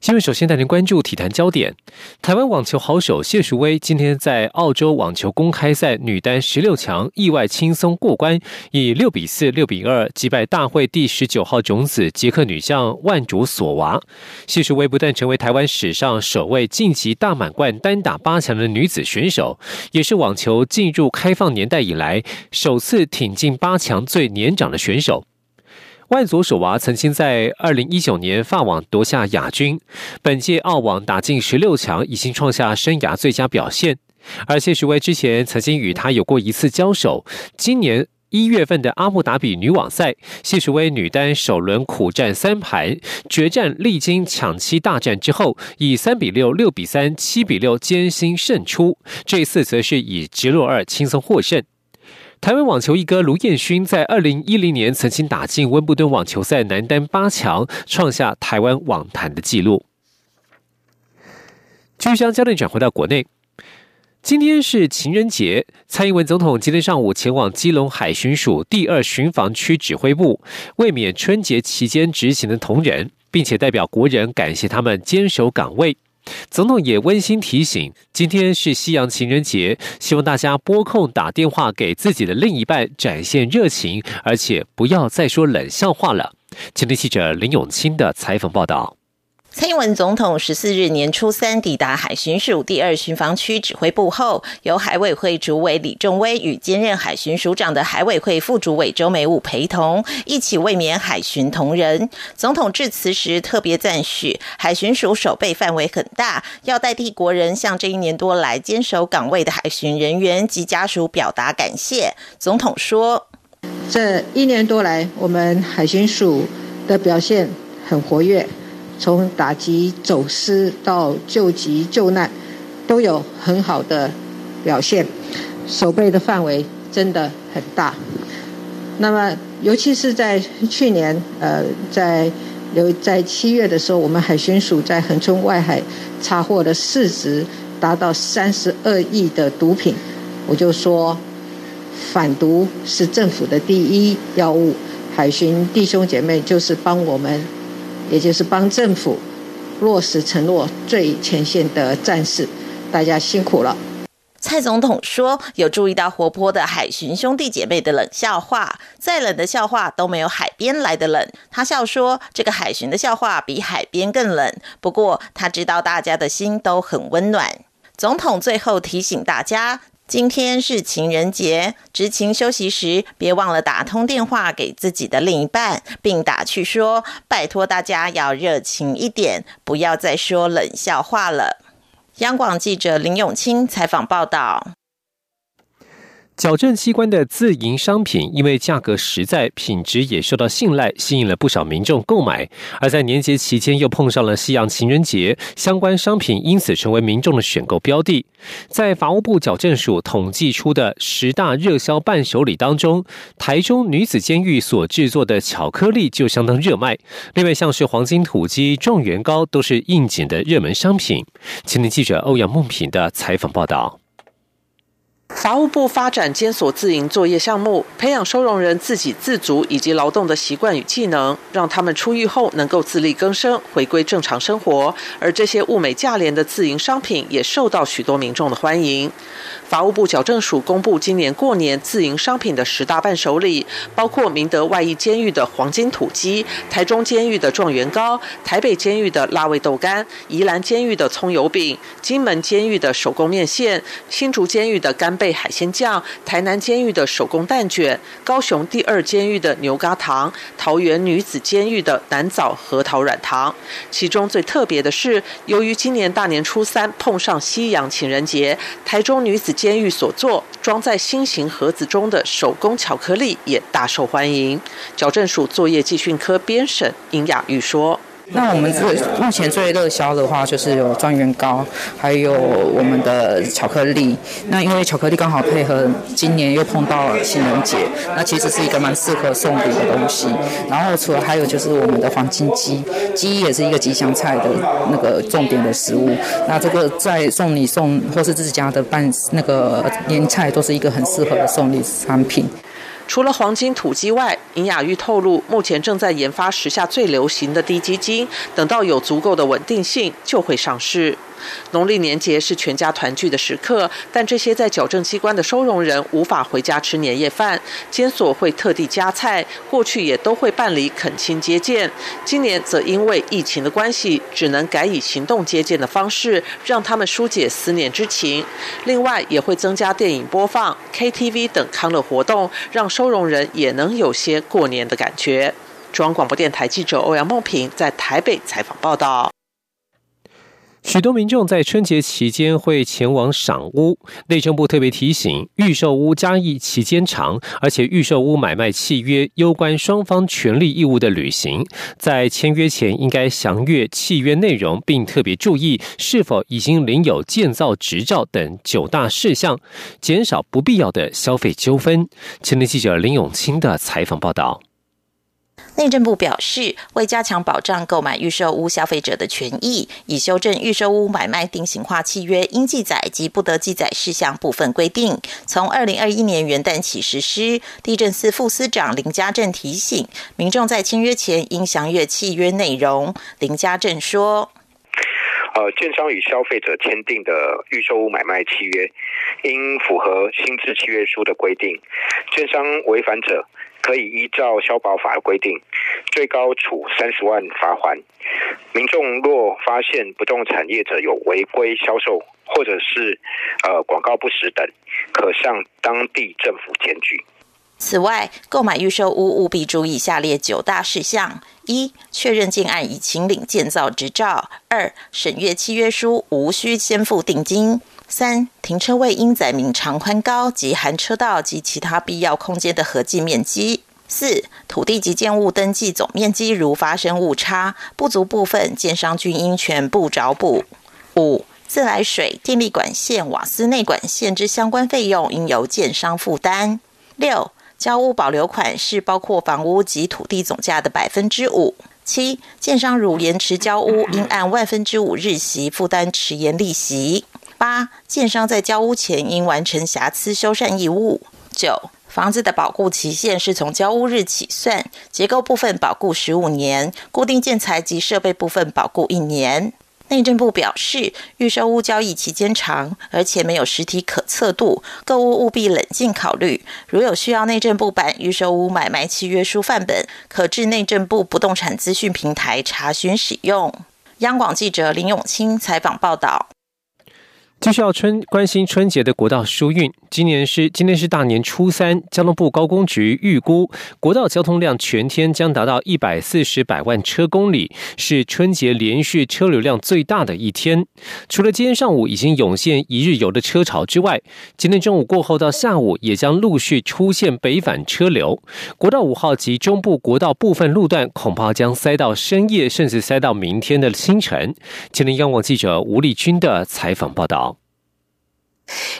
新闻首先带您关注体坛焦点。台湾网球好手谢淑薇今天在澳洲网球公开赛女单十六强意外轻松过关，以六比四、六比二击败大会第十九号种子捷克女将万竹索娃。谢淑薇不但成为台湾史上首位晋级大满贯单打八强的女子选手，也是网球进入开放年代以来首次挺进八强最年长的选手。万佐手娃曾经在二零一九年法网夺下亚军，本届澳网打进十六强，已经创下生涯最佳表现。而谢淑薇之前曾经与他有过一次交手，今年一月份的阿布达比女网赛，谢淑薇女单首轮苦战三盘，决战历经抢七大战之后，以三比六、六比三、七比六艰辛胜出。这次则是以直落二轻松获胜。台湾网球一哥卢彦勋在二零一零年曾经打进温布顿网球赛男单八强，创下台湾网坛的纪录。继续将焦点转回到国内，今天是情人节，蔡英文总统今天上午前往基隆海巡署第二巡防区指挥部，慰勉春节期间执行的同仁，并且代表国人感谢他们坚守岗位。总统也温馨提醒，今天是西洋情人节，希望大家拨空打电话给自己的另一半，展现热情，而且不要再说冷笑话了。前天记者林永清的采访报道。蔡英文总统十四日年初三抵达海巡署第二巡防区指挥部后，由海委会主委李仲威与兼任海巡署长的海委会副主委周美武陪同，一起慰勉海巡同仁。总统致辞时特别赞许海巡署守备范围很大，要代替国人向这一年多来坚守岗位的海巡人员及家属表达感谢。总统说：“这一年多来，我们海巡署的表现很活跃。”从打击走私到救急救难，都有很好的表现，守备的范围真的很大。那么，尤其是在去年，呃，在有在七月的时候，我们海巡署在横冲外海查获的市值达到三十二亿的毒品，我就说，反毒是政府的第一要务，海巡弟兄姐妹就是帮我们。也就是帮政府落实承诺最前线的战士，大家辛苦了。蔡总统说：“有注意到活泼的海巡兄弟姐妹的冷笑话，再冷的笑话都没有海边来的冷。”他笑说：“这个海巡的笑话比海边更冷。”不过他知道大家的心都很温暖。总统最后提醒大家。今天是情人节，执勤休息时别忘了打通电话给自己的另一半，并打趣说：“拜托大家要热情一点，不要再说冷笑话了。”央广记者林永清采访报道。矫正器官的自营商品，因为价格实在、品质也受到信赖，吸引了不少民众购买。而在年节期间，又碰上了西洋情人节，相关商品因此成为民众的选购标的。在法务部矫正署统计出的十大热销伴手礼当中，台中女子监狱所制作的巧克力就相当热卖。另外，像是黄金土鸡、状元糕都是应景的热门商品。青年记者欧阳梦平的采访报道。法务部发展监所自营作业项目，培养收容人自给自足以及劳动的习惯与技能，让他们出狱后能够自力更生，回归正常生活。而这些物美价廉的自营商品，也受到许多民众的欢迎。法务部矫正署公布今年过年自营商品的十大伴手礼，包括明德外役监狱的黄金土鸡、台中监狱的状元糕、台北监狱的辣味豆干、宜兰监狱的葱油饼、金门监狱的手工面线、新竹监狱的干贝海鲜酱、台南监狱的手工蛋卷、高雄第二监狱的牛轧糖、桃园女子监狱的南枣核桃软糖。其中最特别的是，由于今年大年初三碰上西洋情人节，台中女子。监狱所做装在新型盒子中的手工巧克力也大受欢迎。矫正署作业技训科编审殷雅玉说：“那我们这目前最热销的话，就是有状元糕，还有我们的巧克力。那因为巧克力刚好配合今年又碰到了情人节，那其实是一个蛮适合送礼的东西。然后除了还有就是我们的黄金鸡，鸡也是一个吉祥菜的那个重点的食物。那这个在送礼送或是自己家的办那个年菜，都是一个很适合的送礼产品。除了黄金土鸡外，尹雅玉透露，目前正在研发时下最流行的低基金，等到有足够的稳定性，就会上市。农历年节是全家团聚的时刻，但这些在矫正机关的收容人无法回家吃年夜饭，监所会特地加菜。过去也都会办理恳亲接见，今年则因为疫情的关系，只能改以行动接见的方式，让他们疏解思念之情。另外，也会增加电影播放、KTV 等康乐活动，让收容人也能有些过年的感觉。中央广播电台记者欧阳梦平在台北采访报道。许多民众在春节期间会前往赏屋，内政部特别提醒，预售屋交易期间长，而且预售屋买卖契约攸关双方权利义务的履行，在签约前应该详阅契约内容，并特别注意是否已经领有建造执照等九大事项，减少不必要的消费纠纷。前天记者林永清的采访报道。内政部表示，为加强保障购买预售屋消费者的权益，已修正预售屋买卖定型化契约应记载及不得记载事项部分规定，从二零二一年元旦起实施。地震司副司长林家正提醒民众，在签约前应详阅契约内容。林家正说：“呃，建商与消费者签订的预售屋买卖契约，应符合新制契约书的规定，建商违反者。”可以依照消保法的规定，最高处三十万罚款。民众若发现不动产业者有违规销售，或者是呃广告不实等，可向当地政府检举。此外，购买预售屋务必注意下列九大事项：一、确认建案已请领建造执照；二、审阅契约书无需先付定金。三、停车位应载明长宽高及含车道及其他必要空间的合计面积。四、土地及建物登记总面积如发生误差不足部分，建商均应全部找补。五、自来水、电力管线、瓦斯内管线之相关费用应由建商负担。六、交屋保留款是包括房屋及土地总价的百分之五。七、建商如延迟交屋，应按万分之五日息负担迟延利息。八、建商在交屋前应完成瑕疵修缮义务。九、房子的保固期限是从交屋日起算，结构部分保固十五年，固定建材及设备部分保固一年。内政部表示，预售屋交易期间长，而且没有实体可测度，购物务必冷静考虑。如有需要内政部版预售屋买卖契约书范本，可至内政部不动产资讯平台查询使用。央广记者林永清采访报道。继续要春关心春节的国道疏运。今年是今天是大年初三，交通部高工局预估国道交通量全天将达到一百四十百万车公里，是春节连续车流量最大的一天。除了今天上午已经涌现一日游的车潮之外，今天中午过后到下午也将陆续出现北返车流。国道五号及中部国道部分路段恐怕将塞到深夜，甚至塞到明天的清晨。今天央广记者吴立军的采访报道。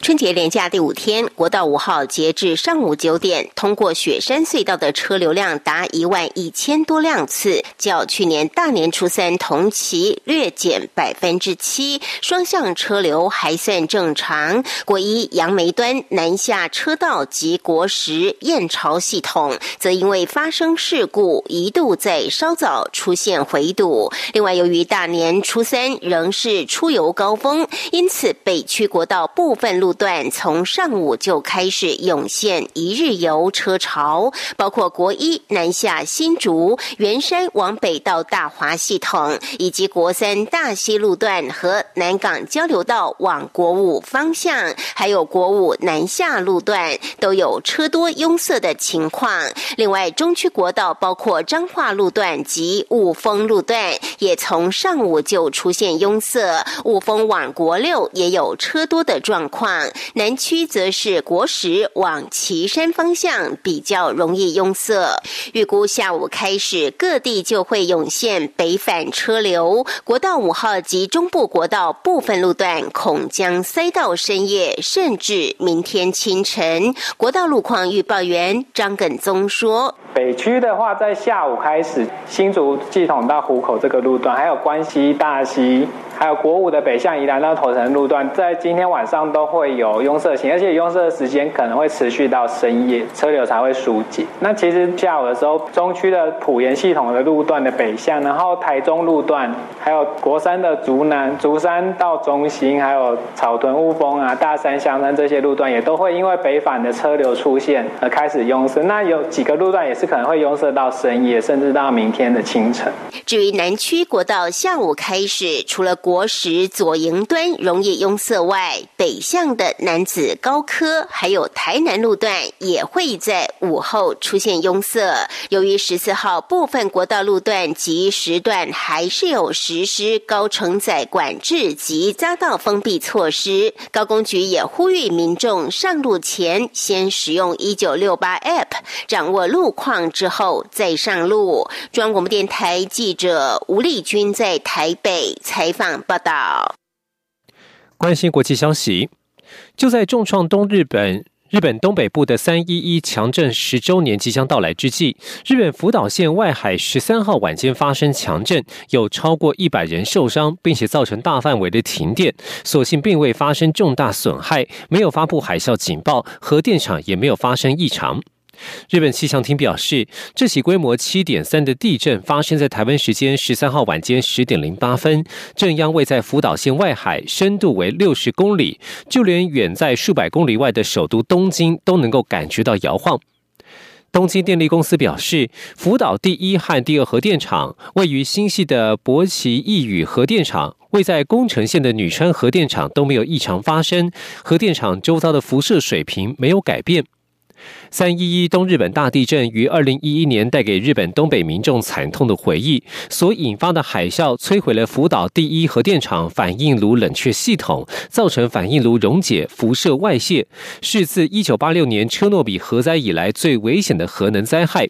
春节连假第五天，国道五号截至上午九点，通过雪山隧道的车流量达一万一千多辆次，较去年大年初三同期略减百分之七，双向车流还算正常。国一杨梅端南下车道及国十燕巢系统，则因为发生事故，一度在稍早出现回堵。另外，由于大年初三仍是出游高峰，因此北区国道部分路段从上午就开始涌现一日游车潮，包括国一南下新竹、圆山往北到大华系统，以及国三大溪路段和南港交流道往国五方向，还有国五南下路段都有车多拥塞的情况。另外，中区国道包括彰化路段及雾峰路段，也从上午就出现拥塞，雾峰往国六也有车多的状。况。南区则是国十往旗山方向比较容易拥塞。预估下午开始，各地就会涌现北返车流，国道五号及中部国道部分路段恐将塞到深夜，甚至明天清晨。国道路况预报员张耿宗说。北区的话，在下午开始，新竹系统到湖口这个路段，还有关西、大溪，还有国五的北向宜兰到头城路段，在今天晚上都会有拥塞型，而且拥塞的时间可能会持续到深夜，车流才会疏解。那其实下午的时候，中区的普盐系统的路段的北向，然后台中路段，还有国山的竹南、竹山到中心，还有草屯雾峰啊、大山香山这些路段，也都会因为北返的车流出现而开始拥塞。那有几个路段也是。可能会拥塞到深夜，甚至到明天的清晨。至于南区国道下午开始，除了十左营端容易拥塞外，北向的南子高科还有台南路段也会在午后出现拥塞。由于十四号部分国道路段及时段还是有实施高承载管制及匝道封闭措施，高工局也呼吁民众上路前先使用一九六八 App 掌握路况。之后再上路。中央广播电台记者吴丽君在台北采访报道。关心国际消息，就在重创东日本日本东北部的三一一强震十周年即将到来之际，日本福岛县外海十三号晚间发生强震，有超过一百人受伤，并且造成大范围的停电。所幸并未发生重大损害，没有发布海啸警报，核电厂也没有发生异常。日本气象厅表示，这起规模七点三的地震发生在台湾时间十三号晚间十点零八分，震央位在福岛县外海，深度为六十公里，就连远在数百公里外的首都东京都能够感觉到摇晃。东京电力公司表示，福岛第一和第二核电厂位于新系的博奇义宇核电厂，位在宫城县的女川核电厂都没有异常发生，核电厂周遭的辐射水平没有改变。三一一东日本大地震于二零一一年带给日本东北民众惨痛的回忆，所引发的海啸摧毁了福岛第一核电厂反应炉冷却系统，造成反应炉溶解、辐射外泄，是自一九八六年车诺比核灾以来最危险的核能灾害。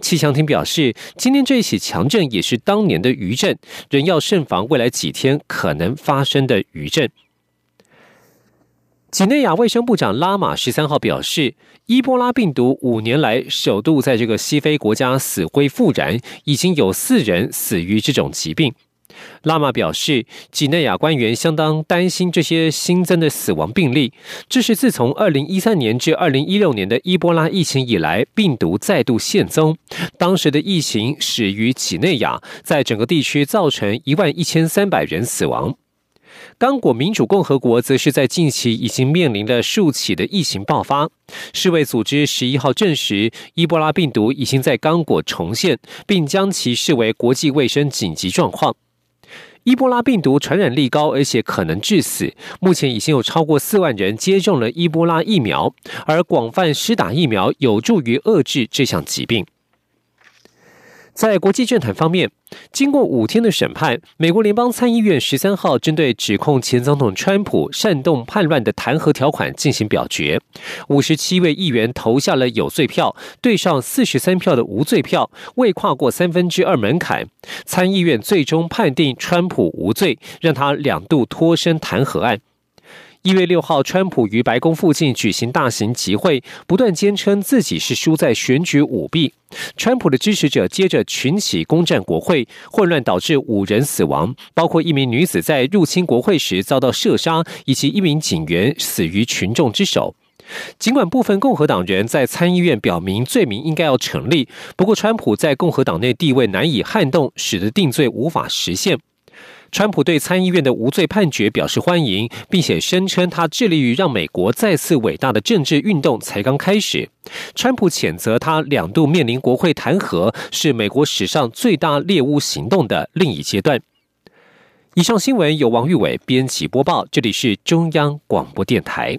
气象厅表示，今天这起强震也是当年的余震，仍要慎防未来几天可能发生的余震。几内亚卫生部长拉马十三号表示，伊波拉病毒五年来首度在这个西非国家死灰复燃，已经有四人死于这种疾病。拉马表示，几内亚官员相当担心这些新增的死亡病例，这是自从二零一三年至二零一六年的伊波拉疫情以来，病毒再度现踪。当时的疫情始于几内亚，在整个地区造成一万一千三百人死亡。刚果民主共和国则是在近期已经面临了数起的疫情爆发。世卫组织十一号证实，伊波拉病毒已经在刚果重现，并将其视为国际卫生紧急状况。伊波拉病毒传染力高，而且可能致死。目前已经有超过四万人接种了伊波拉疫苗，而广泛施打疫苗有助于遏制这项疾病。在国际政坛方面，经过五天的审判，美国联邦参议院十三号针对指控前总统川普煽动叛乱的弹劾条款进行表决。五十七位议员投下了有罪票，对上四十三票的无罪票，未跨过三分之二门槛。参议院最终判定川普无罪，让他两度脱身弹劾案。一月六号，川普于白宫附近举行大型集会，不断坚称自己是输在选举舞弊。川普的支持者接着群起攻占国会，混乱导致五人死亡，包括一名女子在入侵国会时遭到射杀，以及一名警员死于群众之手。尽管部分共和党人在参议院表明罪名应该要成立，不过川普在共和党内地位难以撼动，使得定罪无法实现。川普对参议院的无罪判决表示欢迎，并且声称他致力于让美国再次伟大的政治运动才刚开始。川普谴责他两度面临国会弹劾是美国史上最大猎巫行动的另一阶段。以上新闻由王玉伟编辑播报，这里是中央广播电台。